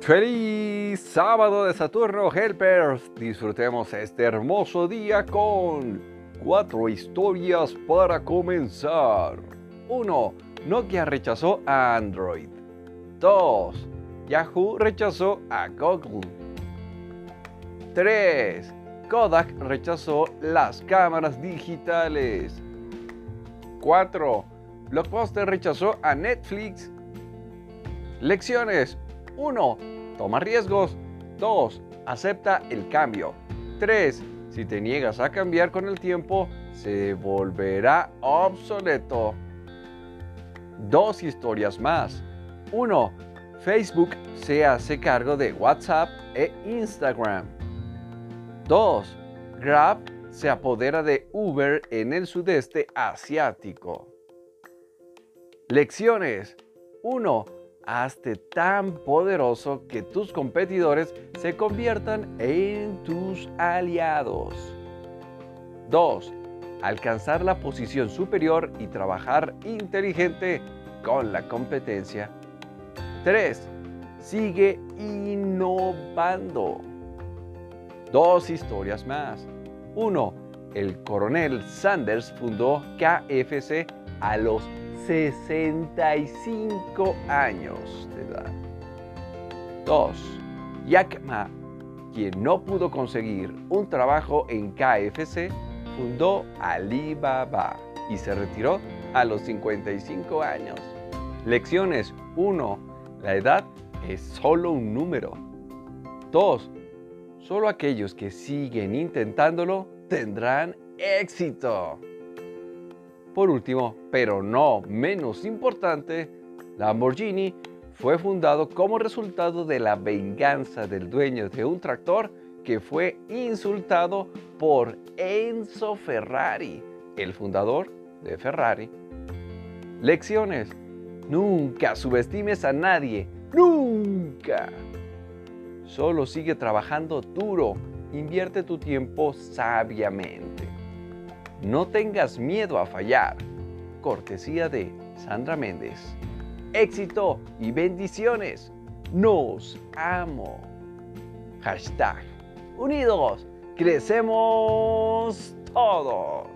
Feliz sábado de Saturno Helpers. Disfrutemos este hermoso día con cuatro historias para comenzar. 1. Nokia rechazó a Android. 2. Yahoo rechazó a Google. 3. Kodak rechazó las cámaras digitales. 4. Blockbuster rechazó a Netflix. Lecciones 1. Toma riesgos. 2. Acepta el cambio. 3. Si te niegas a cambiar con el tiempo, se volverá obsoleto. Dos historias más. 1. Facebook se hace cargo de WhatsApp e Instagram. 2. Grab se apodera de Uber en el sudeste asiático. Lecciones 1. Hazte tan poderoso que tus competidores se conviertan en tus aliados. 2. Alcanzar la posición superior y trabajar inteligente con la competencia. 3. Sigue innovando. Dos historias más. 1. El coronel Sanders fundó KFC a los 65 años de edad. 2. Jack Ma, quien no pudo conseguir un trabajo en KFC, fundó Alibaba y se retiró a los 55 años. Lecciones 1. La edad es solo un número. 2. Solo aquellos que siguen intentándolo tendrán éxito. Por último, pero no menos importante, Lamborghini fue fundado como resultado de la venganza del dueño de un tractor que fue insultado por Enzo Ferrari, el fundador de Ferrari. Lecciones. Nunca subestimes a nadie. Nunca. Solo sigue trabajando duro. Invierte tu tiempo sabiamente. No tengas miedo a fallar. Cortesía de Sandra Méndez. Éxito y bendiciones. Nos amo. Hashtag. Unidos. Crecemos todos.